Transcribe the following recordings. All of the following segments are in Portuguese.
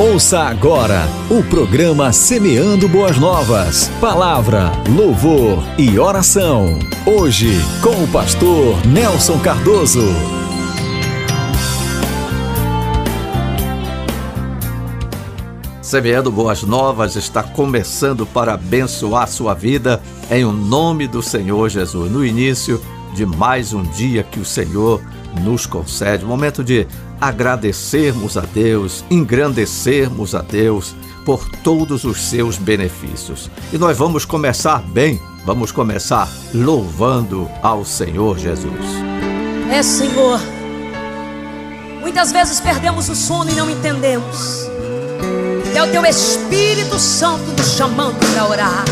Ouça agora o programa Semeando Boas Novas. Palavra, louvor e oração. Hoje, com o pastor Nelson Cardoso. Semeando Boas Novas está começando para abençoar sua vida em o nome do Senhor Jesus. No início de mais um dia que o Senhor nos concede, momento de agradecermos a Deus, engrandecermos a Deus por todos os seus benefícios. E nós vamos começar bem, vamos começar louvando ao Senhor Jesus. É, Senhor. Muitas vezes perdemos o sono e não entendemos. É o teu Espírito Santo nos chamando para orar.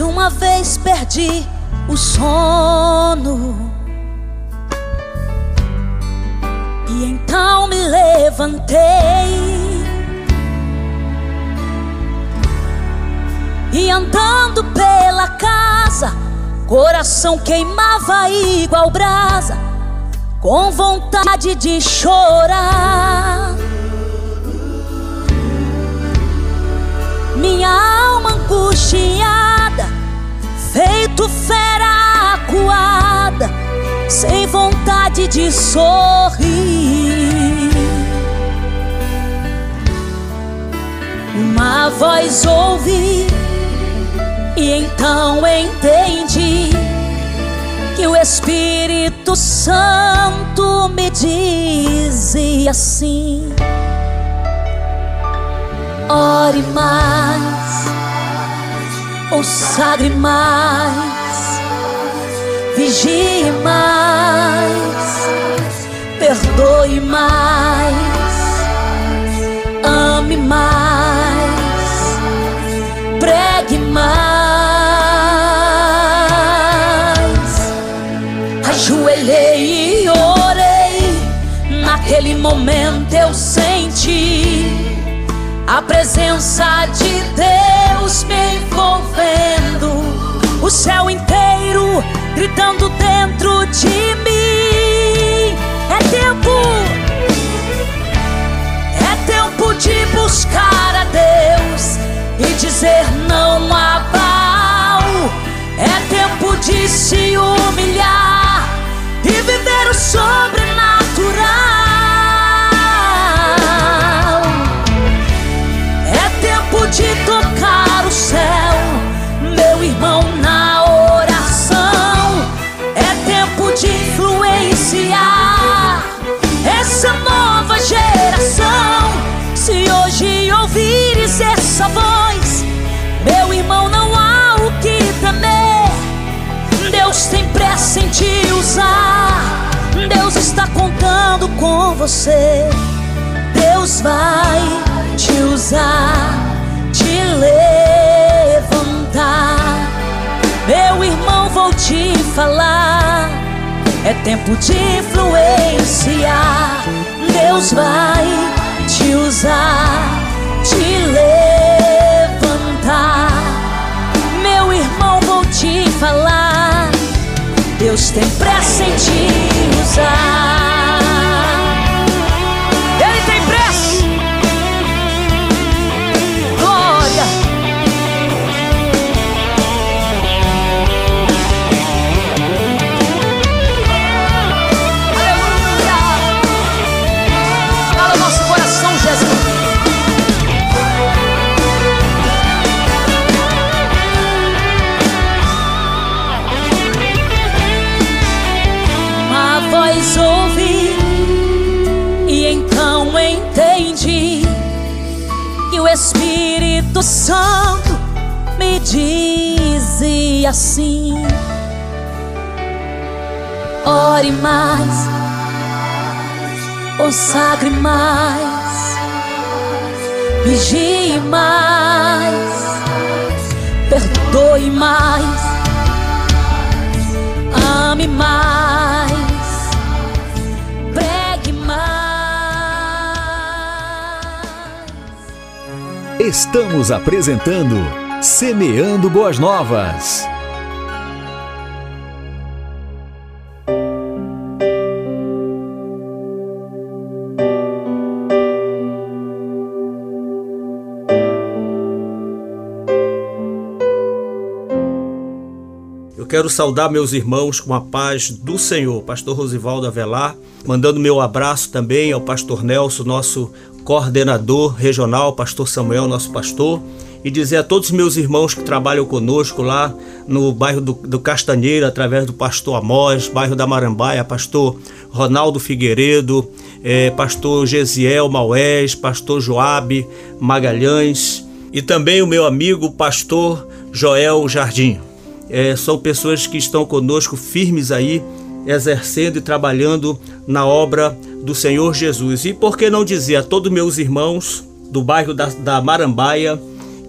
Uma vez perdi o sono. E então me levantei. E andando pela casa, coração queimava igual brasa, com vontade de chorar. Minha alma angustiada feito fera acuada, sem vontade de sorrir. Uma voz ouvi e então entendi que o Espírito Santo me dizia assim: ore mais consagre mais, vigie mais, perdoe mais, ame mais, pregue mais. Ajoelhei e orei, naquele momento eu senti a presença de Deus me envolvendo, o céu inteiro gritando dentro de mim. É tempo, é tempo de buscar a Deus e dizer não a Baal. É tempo de se humilhar e viver o sobrenatural. Com você. Deus vai te usar te levantar. Meu irmão, vou te falar. É tempo de influenciar. Deus vai te usar, te levantar. Meu irmão, vou te falar. Deus tem pressa em te usar. Santo me dizia assim: ore mais, consagre mais, vigie mais, perdoe mais, ame mais. Estamos apresentando Semeando Boas Novas. quero saudar meus irmãos com a paz do Senhor, pastor Rosivaldo Avelar, mandando meu abraço também ao pastor Nelson, nosso coordenador regional, pastor Samuel, nosso pastor, e dizer a todos os meus irmãos que trabalham conosco lá no bairro do, do Castanheira, através do pastor Amós, bairro da Marambaia, pastor Ronaldo Figueiredo, é, pastor Gesiel Maués, pastor Joabe Magalhães e também o meu amigo pastor Joel Jardim. É, são pessoas que estão conosco firmes aí, exercendo e trabalhando na obra do Senhor Jesus. E por que não dizer a todos meus irmãos do bairro da, da Marambaia,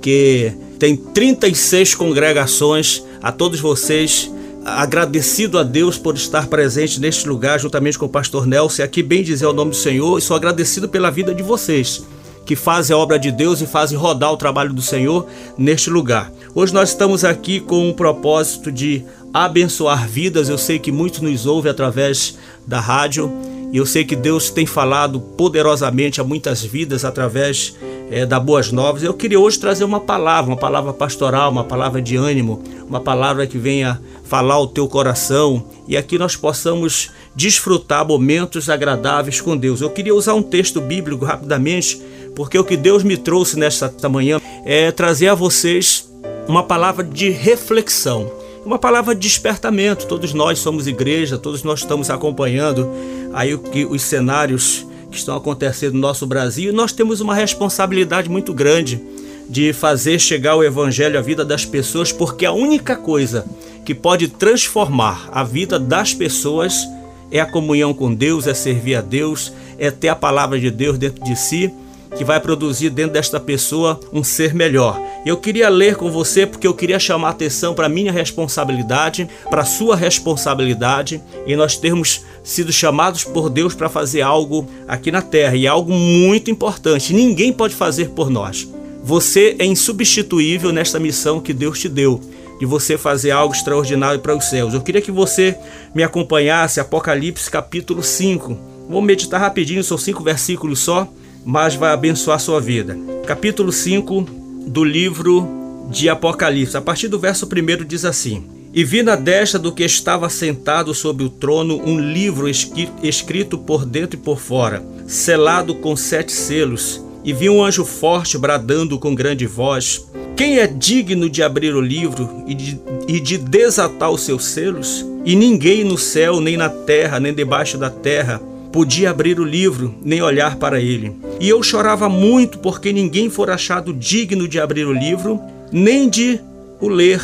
que tem 36 congregações, a todos vocês, agradecido a Deus por estar presente neste lugar, juntamente com o pastor Nelson, aqui bem dizer o nome do Senhor, e sou agradecido pela vida de vocês que fazem a obra de Deus e fazem rodar o trabalho do Senhor neste lugar. Hoje nós estamos aqui com o propósito de abençoar vidas. Eu sei que muitos nos ouvem através da rádio e eu sei que Deus tem falado poderosamente a muitas vidas através é, da Boas Novas. Eu queria hoje trazer uma palavra, uma palavra pastoral, uma palavra de ânimo, uma palavra que venha falar o teu coração e aqui nós possamos desfrutar momentos agradáveis com Deus. Eu queria usar um texto bíblico rapidamente porque o que Deus me trouxe nesta manhã é trazer a vocês uma palavra de reflexão, uma palavra de despertamento. Todos nós somos igreja, todos nós estamos acompanhando aí o que os cenários que estão acontecendo no nosso Brasil, nós temos uma responsabilidade muito grande de fazer chegar o evangelho à vida das pessoas, porque a única coisa que pode transformar a vida das pessoas é a comunhão com Deus, é servir a Deus, é ter a palavra de Deus dentro de si que vai produzir dentro desta pessoa um ser melhor. Eu queria ler com você porque eu queria chamar atenção para minha responsabilidade, para sua responsabilidade e nós termos sido chamados por Deus para fazer algo aqui na terra e é algo muito importante. Ninguém pode fazer por nós. Você é insubstituível nesta missão que Deus te deu de você fazer algo extraordinário para os céus. Eu queria que você me acompanhasse Apocalipse capítulo 5. Vou meditar rapidinho, são cinco versículos só mas vai abençoar sua vida. Capítulo 5 do livro de Apocalipse, a partir do verso 1 diz assim: E vi na destra do que estava sentado sobre o trono um livro escrito por dentro e por fora, selado com sete selos. E vi um anjo forte bradando com grande voz: Quem é digno de abrir o livro e de, e de desatar os seus selos? E ninguém no céu, nem na terra, nem debaixo da terra podia abrir o livro nem olhar para ele. E eu chorava muito porque ninguém for achado digno de abrir o livro, nem de o ler,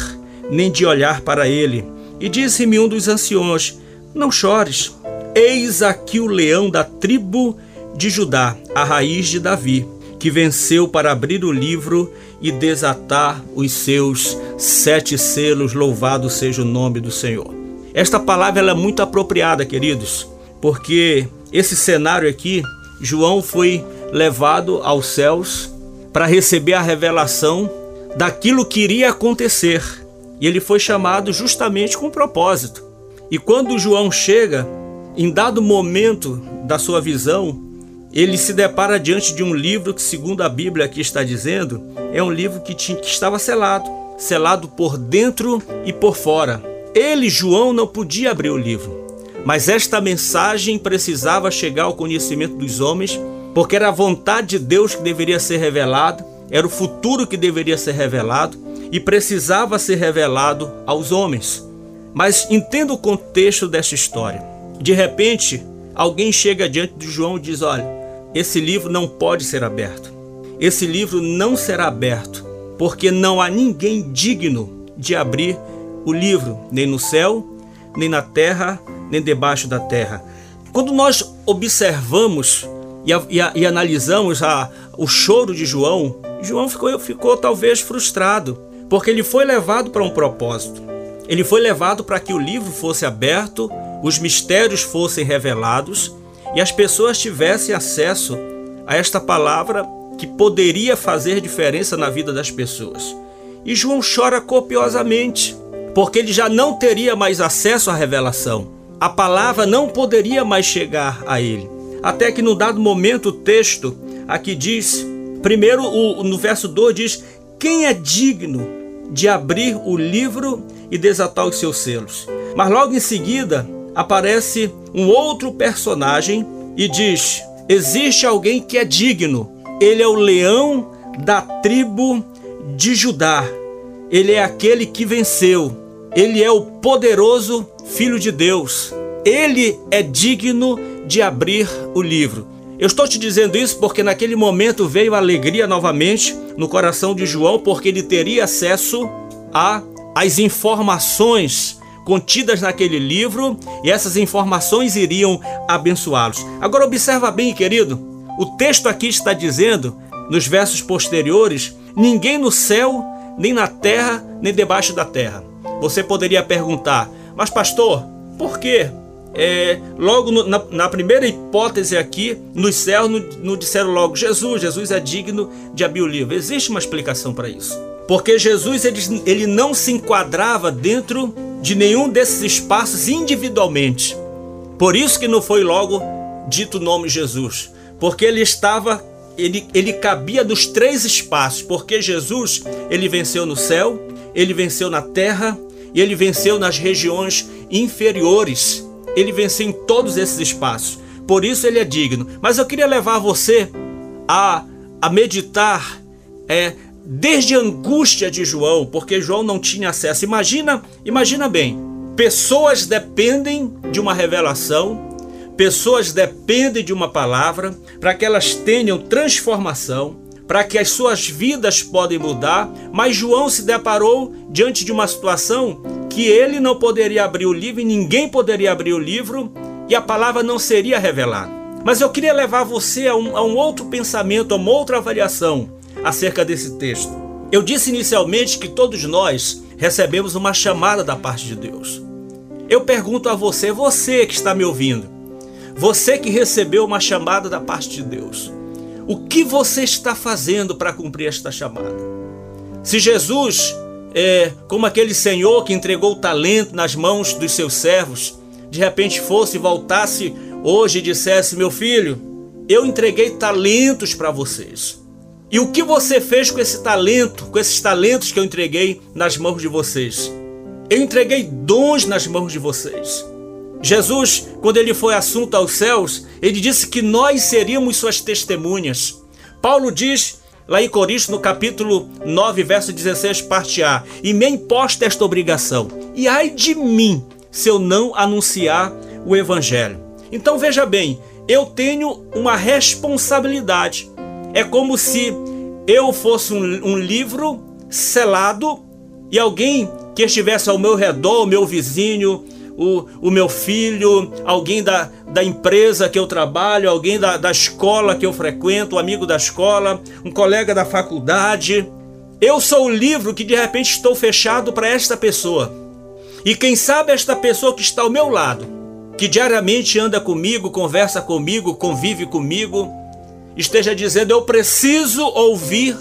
nem de olhar para ele. E disse-me um dos anciões: Não chores, eis aqui o leão da tribo de Judá, a raiz de Davi, que venceu para abrir o livro e desatar os seus sete selos. Louvado seja o nome do Senhor. Esta palavra é muito apropriada, queridos porque esse cenário aqui, João foi levado aos céus para receber a revelação daquilo que iria acontecer. E ele foi chamado justamente com propósito. E quando João chega, em dado momento da sua visão, ele se depara diante de um livro que, segundo a Bíblia aqui está dizendo, é um livro que, tinha, que estava selado selado por dentro e por fora. Ele, João, não podia abrir o livro. Mas esta mensagem precisava chegar ao conhecimento dos homens, porque era a vontade de Deus que deveria ser revelada, era o futuro que deveria ser revelado e precisava ser revelado aos homens. Mas entenda o contexto dessa história. De repente, alguém chega diante de João e diz: Olha, esse livro não pode ser aberto. Esse livro não será aberto, porque não há ninguém digno de abrir o livro, nem no céu, nem na terra, nem debaixo da terra. Quando nós observamos e, e, e analisamos a, o choro de João, João ficou, ficou talvez frustrado, porque ele foi levado para um propósito. Ele foi levado para que o livro fosse aberto, os mistérios fossem revelados e as pessoas tivessem acesso a esta palavra que poderia fazer diferença na vida das pessoas. E João chora copiosamente, porque ele já não teria mais acesso à revelação a palavra não poderia mais chegar a ele. Até que num dado momento o texto aqui diz, primeiro no verso 2 diz: Quem é digno de abrir o livro e desatar os seus selos. Mas logo em seguida aparece um outro personagem e diz: Existe alguém que é digno. Ele é o leão da tribo de Judá. Ele é aquele que venceu. Ele é o poderoso Filho de Deus. Ele é digno de abrir o livro. Eu estou te dizendo isso porque naquele momento veio alegria novamente no coração de João, porque ele teria acesso a as informações contidas naquele livro e essas informações iriam abençoá-los. Agora observa bem, querido, o texto aqui está dizendo, nos versos posteriores, ninguém no céu, nem na terra, nem debaixo da terra. Você poderia perguntar, mas pastor, por quê? É, logo no, na, na, primeira hipótese aqui, nos céus, não, não disseram logo Jesus, Jesus é digno de abrir o livro. Existe uma explicação para isso. Porque Jesus ele, ele não se enquadrava dentro de nenhum desses espaços individualmente. Por isso que não foi logo dito o nome Jesus. Porque ele estava, ele, ele cabia dos três espaços. Porque Jesus, ele venceu no céu, ele venceu na terra e ele venceu nas regiões inferiores ele venceu em todos esses espaços. Por isso ele é digno. Mas eu queria levar você a, a meditar é, desde a angústia de João, porque João não tinha acesso. Imagina, imagina bem, pessoas dependem de uma revelação, pessoas dependem de uma palavra para que elas tenham transformação, para que as suas vidas podem mudar, mas João se deparou diante de uma situação que ele não poderia abrir o livro e ninguém poderia abrir o livro e a palavra não seria revelada. Mas eu queria levar você a um, a um outro pensamento, a uma outra avaliação acerca desse texto. Eu disse inicialmente que todos nós recebemos uma chamada da parte de Deus. Eu pergunto a você, você que está me ouvindo, você que recebeu uma chamada da parte de Deus, o que você está fazendo para cumprir esta chamada? Se Jesus é, como aquele senhor que entregou o talento nas mãos dos seus servos, de repente fosse voltasse hoje e dissesse: Meu filho, eu entreguei talentos para vocês. E o que você fez com esse talento, com esses talentos que eu entreguei nas mãos de vocês? Eu entreguei dons nas mãos de vocês. Jesus, quando ele foi assunto aos céus, ele disse que nós seríamos suas testemunhas. Paulo diz lá em Coríntios, no capítulo 9, verso 16, parte A. E me imposta esta obrigação. E ai de mim, se eu não anunciar o evangelho. Então veja bem, eu tenho uma responsabilidade. É como se eu fosse um, um livro selado e alguém que estivesse ao meu redor, o meu vizinho, o, o meu filho, alguém da, da empresa que eu trabalho, alguém da, da escola que eu frequento, um amigo da escola, um colega da faculdade. Eu sou o livro que de repente estou fechado para esta pessoa. E quem sabe esta pessoa que está ao meu lado, que diariamente anda comigo, conversa comigo, convive comigo, esteja dizendo: Eu preciso ouvir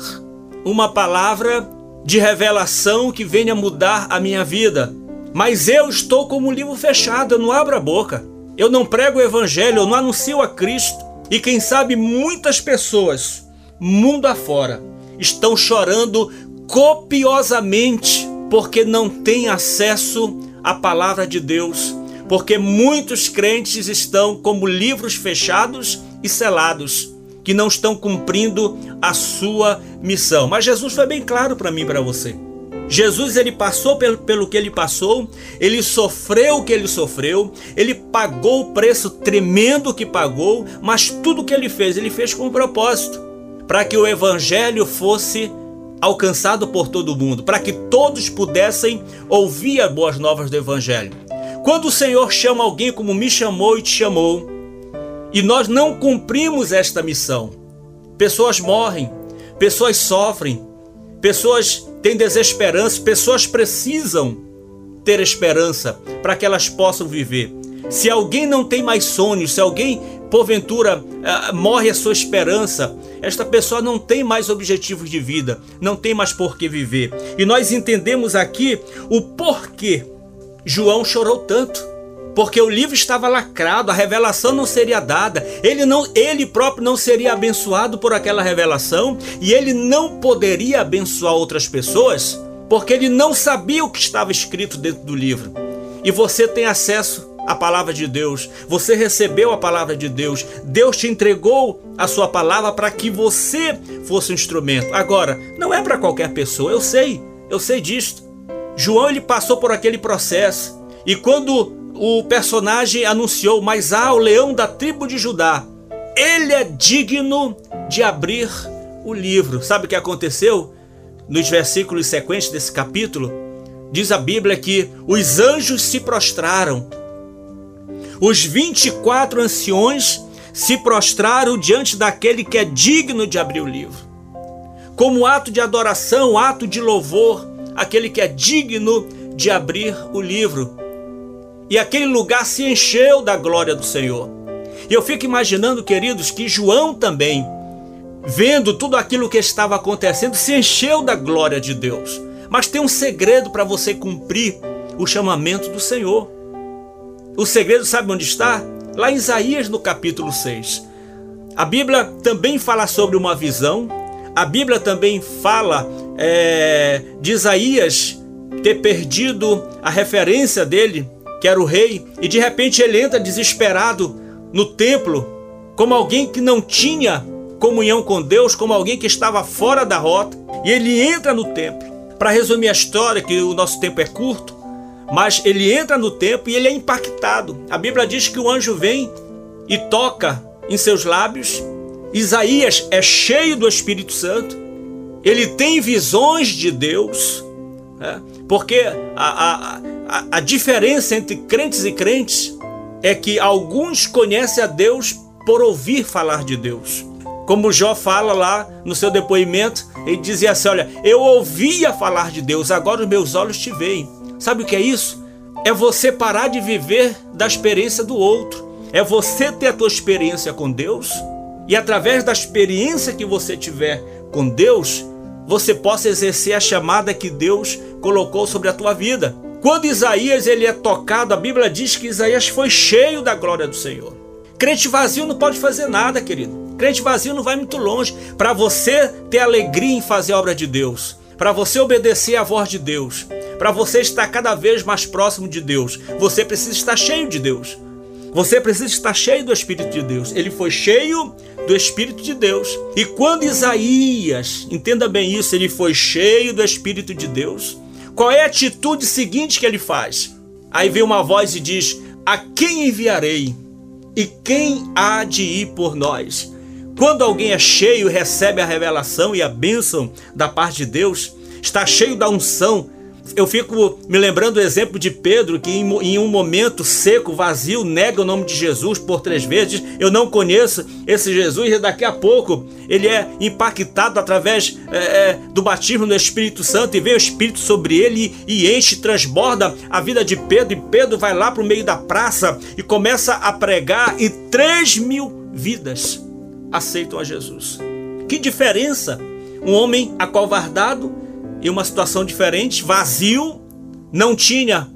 uma palavra de revelação que venha mudar a minha vida. Mas eu estou como um livro fechado, eu não abro a boca. Eu não prego o evangelho, eu não anuncio a Cristo. E quem sabe muitas pessoas, mundo afora, estão chorando copiosamente porque não têm acesso à palavra de Deus, porque muitos crentes estão como livros fechados e selados, que não estão cumprindo a sua missão. Mas Jesus foi bem claro para mim e para você. Jesus ele passou pelo, pelo que ele passou, ele sofreu o que ele sofreu, ele pagou o preço tremendo que pagou, mas tudo que ele fez, ele fez com um propósito, para que o evangelho fosse alcançado por todo mundo, para que todos pudessem ouvir as boas novas do evangelho. Quando o Senhor chama alguém como me chamou e te chamou, e nós não cumprimos esta missão, pessoas morrem, pessoas sofrem, pessoas têm desesperança, pessoas precisam ter esperança para que elas possam viver. Se alguém não tem mais sonhos, se alguém porventura uh, morre a sua esperança, esta pessoa não tem mais objetivos de vida, não tem mais por que viver. E nós entendemos aqui o porquê João chorou tanto porque o livro estava lacrado, a revelação não seria dada, ele não, ele próprio não seria abençoado por aquela revelação e ele não poderia abençoar outras pessoas porque ele não sabia o que estava escrito dentro do livro. E você tem acesso à palavra de Deus, você recebeu a palavra de Deus, Deus te entregou a sua palavra para que você fosse um instrumento. Agora, não é para qualquer pessoa, eu sei, eu sei disso. João ele passou por aquele processo e quando o personagem anunciou: Mas há o leão da tribo de Judá, ele é digno de abrir o livro. Sabe o que aconteceu? Nos versículos sequentes desse capítulo, diz a Bíblia que os anjos se prostraram, os 24 anciões se prostraram diante daquele que é digno de abrir o livro. Como ato de adoração, ato de louvor, aquele que é digno de abrir o livro. E aquele lugar se encheu da glória do Senhor. E eu fico imaginando, queridos, que João também, vendo tudo aquilo que estava acontecendo, se encheu da glória de Deus. Mas tem um segredo para você cumprir o chamamento do Senhor. O segredo sabe onde está? Lá em Isaías, no capítulo 6. A Bíblia também fala sobre uma visão. A Bíblia também fala é, de Isaías ter perdido a referência dele que era o rei, e de repente ele entra desesperado no templo, como alguém que não tinha comunhão com Deus, como alguém que estava fora da rota, e ele entra no templo. Para resumir a história, que o nosso tempo é curto, mas ele entra no templo e ele é impactado. A Bíblia diz que o anjo vem e toca em seus lábios. Isaías é cheio do Espírito Santo, ele tem visões de Deus, né? Porque a, a, a, a diferença entre crentes e crentes é que alguns conhecem a Deus por ouvir falar de Deus. Como Jó fala lá no seu depoimento, ele dizia assim: Olha, eu ouvia falar de Deus, agora os meus olhos te veem. Sabe o que é isso? É você parar de viver da experiência do outro. É você ter a tua experiência com Deus e através da experiência que você tiver com Deus, você possa exercer a chamada que Deus colocou sobre a tua vida. Quando Isaías ele é tocado, a Bíblia diz que Isaías foi cheio da glória do Senhor. Crente vazio não pode fazer nada, querido. Crente vazio não vai muito longe. Para você ter alegria em fazer a obra de Deus, para você obedecer à voz de Deus, para você estar cada vez mais próximo de Deus, você precisa estar cheio de Deus. Você precisa estar cheio do Espírito de Deus. Ele foi cheio do Espírito de Deus. E quando Isaías, entenda bem isso, ele foi cheio do Espírito de Deus, qual é a atitude seguinte que ele faz? Aí vem uma voz e diz: A quem enviarei? E quem há de ir por nós? Quando alguém é cheio, recebe a revelação e a bênção da parte de Deus, está cheio da unção, eu fico me lembrando do exemplo de Pedro, que em, um momento seco, vazio, nega o nome de Jesus por três vezes. Eu não conheço esse Jesus, e daqui a pouco ele é impactado através é, é, do batismo do Espírito Santo, e vem o Espírito sobre ele e, e enche, transborda a vida de Pedro. E Pedro vai lá para o meio da praça e começa a pregar, e três mil vidas aceitam a Jesus. Que diferença! Um homem acovardado em uma situação diferente, vazio, não tinha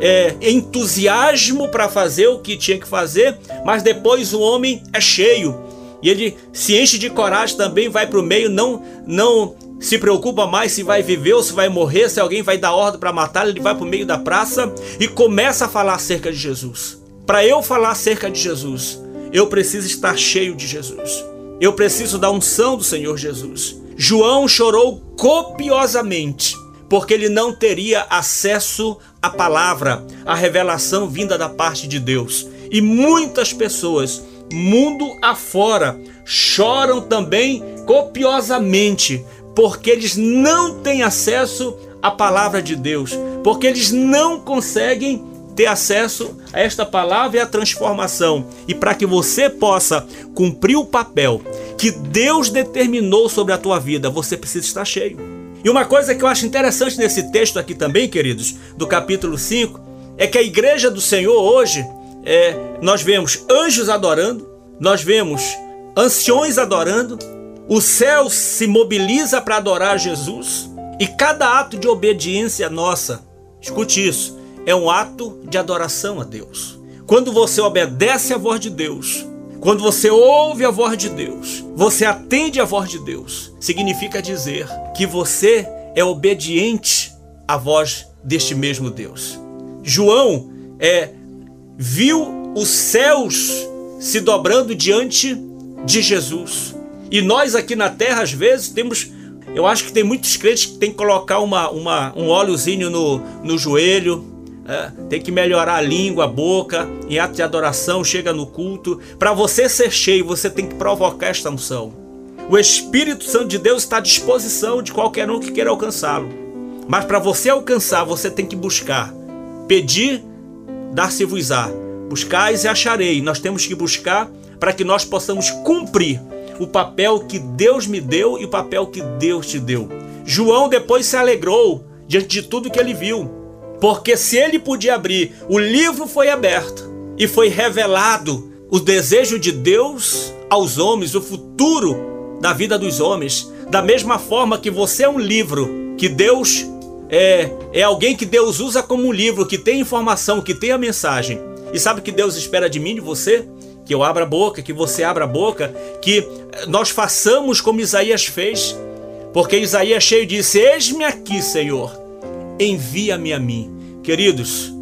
é, entusiasmo para fazer o que tinha que fazer, mas depois o homem é cheio e ele se enche de coragem também, vai para o meio, não, não se preocupa mais se vai viver ou se vai morrer, se alguém vai dar ordem para matar, ele vai para o meio da praça e começa a falar acerca de Jesus. Para eu falar acerca de Jesus, eu preciso estar cheio de Jesus. Eu preciso da unção do Senhor Jesus. João chorou copiosamente, porque ele não teria acesso à palavra, à revelação vinda da parte de Deus. E muitas pessoas, mundo afora, choram também copiosamente, porque eles não têm acesso à palavra de Deus, porque eles não conseguem ter acesso a esta palavra e a transformação. E para que você possa cumprir o papel que Deus determinou sobre a tua vida, você precisa estar cheio. E uma coisa que eu acho interessante nesse texto aqui também, queridos, do capítulo 5, é que a igreja do Senhor hoje, é, nós vemos anjos adorando, nós vemos anciões adorando, o céu se mobiliza para adorar Jesus, e cada ato de obediência nossa, escute isso, é um ato de adoração a Deus. Quando você obedece à voz de Deus, quando você ouve a voz de Deus, você atende à voz de Deus, significa dizer que você é obediente a voz deste mesmo Deus. João é viu os céus se dobrando diante de Jesus. E nós aqui na terra, às vezes, temos. Eu acho que tem muitos crentes que tem que colocar uma, uma, um óleozinho no, no joelho, é, tem que melhorar a língua, a boca, em ato de adoração, chega no culto. Para você ser cheio, você tem que provocar esta unção. O Espírito Santo de Deus está à disposição de qualquer um que queira alcançá-lo. Mas para você alcançar, você tem que buscar. Pedir, dar-se-vos-á. Buscais e acharei. Nós temos que buscar para que nós possamos cumprir o papel que Deus me deu e o papel que Deus te deu. João depois se alegrou diante de tudo que ele viu, porque se ele podia abrir, o livro foi aberto e foi revelado o desejo de Deus aos homens, o futuro da vida dos homens. Da mesma forma que você é um livro que Deus é, é alguém que Deus usa como um livro, que tem informação, que tem a mensagem. E sabe o que Deus espera de mim, de você? Que eu abra a boca, que você abra a boca, que nós façamos como Isaías fez. Porque Isaías cheio disse: Eis-me aqui, Senhor, envia-me a mim. Queridos,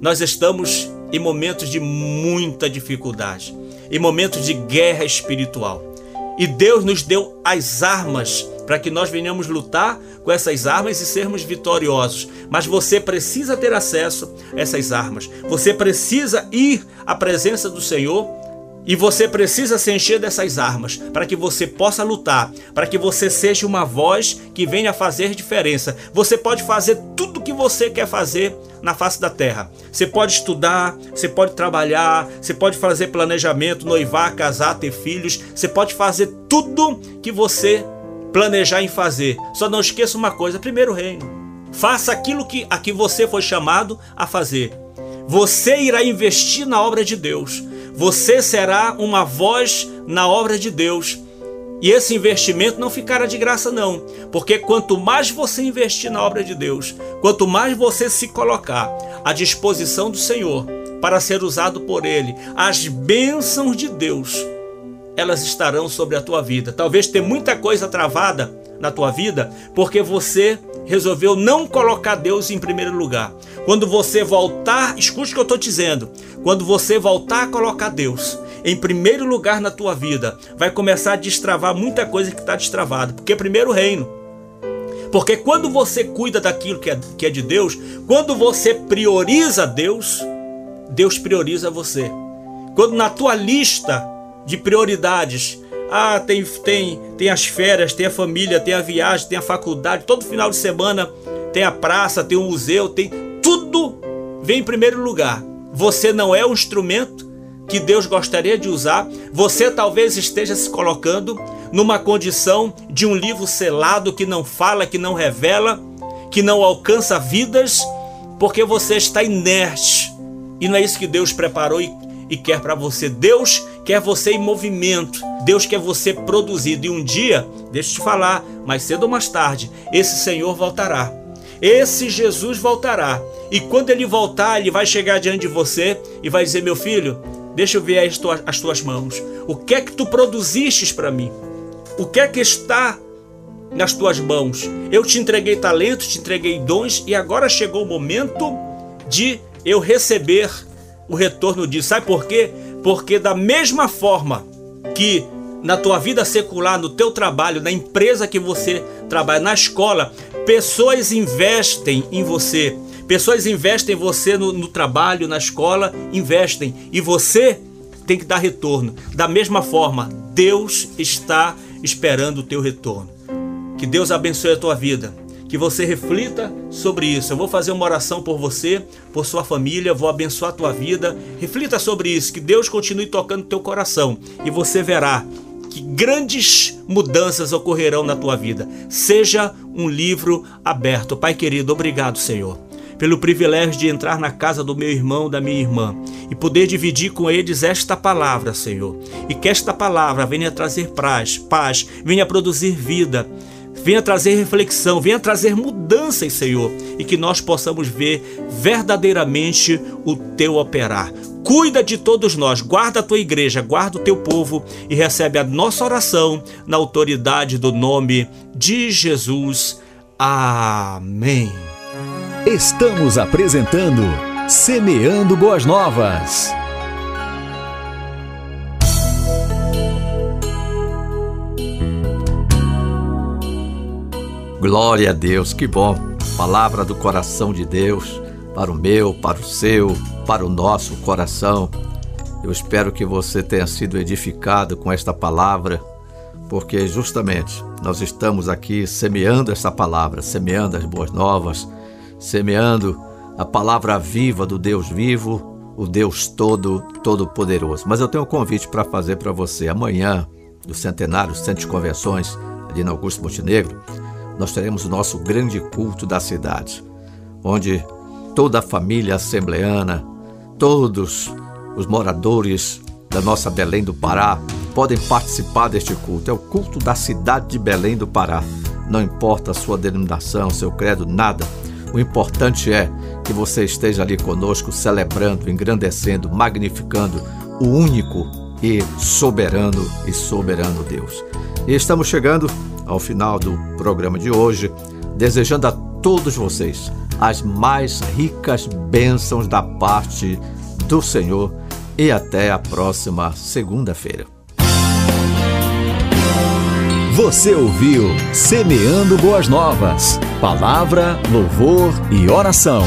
nós estamos em momentos de muita dificuldade, em momentos de guerra espiritual. E Deus nos deu as armas para que nós venhamos lutar com essas armas e sermos vitoriosos. Mas você precisa ter acesso a essas armas. Você precisa ir à presença do Senhor e você precisa se encher dessas armas para que você possa lutar, para que você seja uma voz que venha fazer diferença. Você pode fazer tudo o que você quer fazer na face da terra. Você pode estudar, você pode trabalhar, você pode fazer planejamento, noivar, casar, ter filhos, você pode fazer tudo que você planejar em fazer. Só não esqueça uma coisa: primeiro reino. Faça aquilo que a que você foi chamado a fazer. Você irá investir na obra de Deus. Você será uma voz na obra de Deus. E esse investimento não ficará de graça, não, porque quanto mais você investir na obra de Deus, quanto mais você se colocar à disposição do Senhor para ser usado por Ele, as bênçãos de Deus, elas estarão sobre a tua vida. Talvez tenha muita coisa travada na tua vida porque você resolveu não colocar Deus em primeiro lugar. Quando você voltar, escute o que eu estou dizendo. Quando você voltar a colocar Deus em primeiro lugar na tua vida, vai começar a destravar muita coisa que está destravada. Porque é primeiro reino. Porque quando você cuida daquilo que é, que é de Deus, quando você prioriza Deus, Deus prioriza você. Quando na tua lista de prioridades ah, tem, tem, tem as férias, tem a família, tem a viagem, tem a faculdade, todo final de semana tem a praça, tem o museu, tem tudo vem em primeiro lugar. Você não é o instrumento que Deus gostaria de usar. Você talvez esteja se colocando numa condição de um livro selado que não fala, que não revela, que não alcança vidas, porque você está inerte. E não é isso que Deus preparou e, e quer para você. Deus quer você em movimento. Deus quer você produzido. E um dia, deixa eu te falar, mais cedo ou mais tarde, esse Senhor voltará. Esse Jesus voltará. E quando ele voltar, ele vai chegar diante de você e vai dizer: Meu filho, deixa eu ver as tuas, as tuas mãos. O que é que tu produzistes para mim? O que é que está nas tuas mãos? Eu te entreguei talentos, te entreguei dons e agora chegou o momento de eu receber o retorno disso. Sabe por quê? Porque da mesma forma que na tua vida secular, no teu trabalho, na empresa que você trabalha, na escola, pessoas investem em você. Pessoas investem em você no, no trabalho, na escola, investem. E você tem que dar retorno. Da mesma forma, Deus está esperando o teu retorno. Que Deus abençoe a tua vida. Que você reflita sobre isso. Eu vou fazer uma oração por você, por sua família, vou abençoar a tua vida. Reflita sobre isso, que Deus continue tocando teu coração e você verá que grandes mudanças ocorrerão na tua vida. Seja um livro aberto. Pai querido, obrigado, Senhor, pelo privilégio de entrar na casa do meu irmão, da minha irmã e poder dividir com eles esta palavra, Senhor. E que esta palavra venha trazer paz, paz, venha produzir vida venha trazer reflexão, venha trazer mudanças, Senhor, e que nós possamos ver verdadeiramente o teu operar. Cuida de todos nós, guarda a tua igreja, guarda o teu povo e recebe a nossa oração na autoridade do nome de Jesus. Amém. Estamos apresentando Semeando Boas Novas. Glória a Deus, que bom. Palavra do coração de Deus para o meu, para o seu, para o nosso coração. Eu espero que você tenha sido edificado com esta palavra, porque justamente nós estamos aqui semeando essa palavra, semeando as boas novas, semeando a palavra viva do Deus vivo, o Deus todo, todo-poderoso. Mas eu tenho um convite para fazer para você. Amanhã, no centenário Centro de Convenções, ali na Augusto Montenegro, nós teremos o nosso grande culto da cidade, onde toda a família assembleana, todos os moradores da nossa Belém do Pará podem participar deste culto. É o culto da cidade de Belém do Pará. Não importa a sua denominação, seu credo, nada. O importante é que você esteja ali conosco, celebrando, engrandecendo, magnificando o único e soberano e soberano Deus. E estamos chegando ao final do programa de hoje, desejando a todos vocês as mais ricas bênçãos da parte do Senhor e até a próxima segunda-feira. Você ouviu Semeando Boas Novas. Palavra, louvor e oração.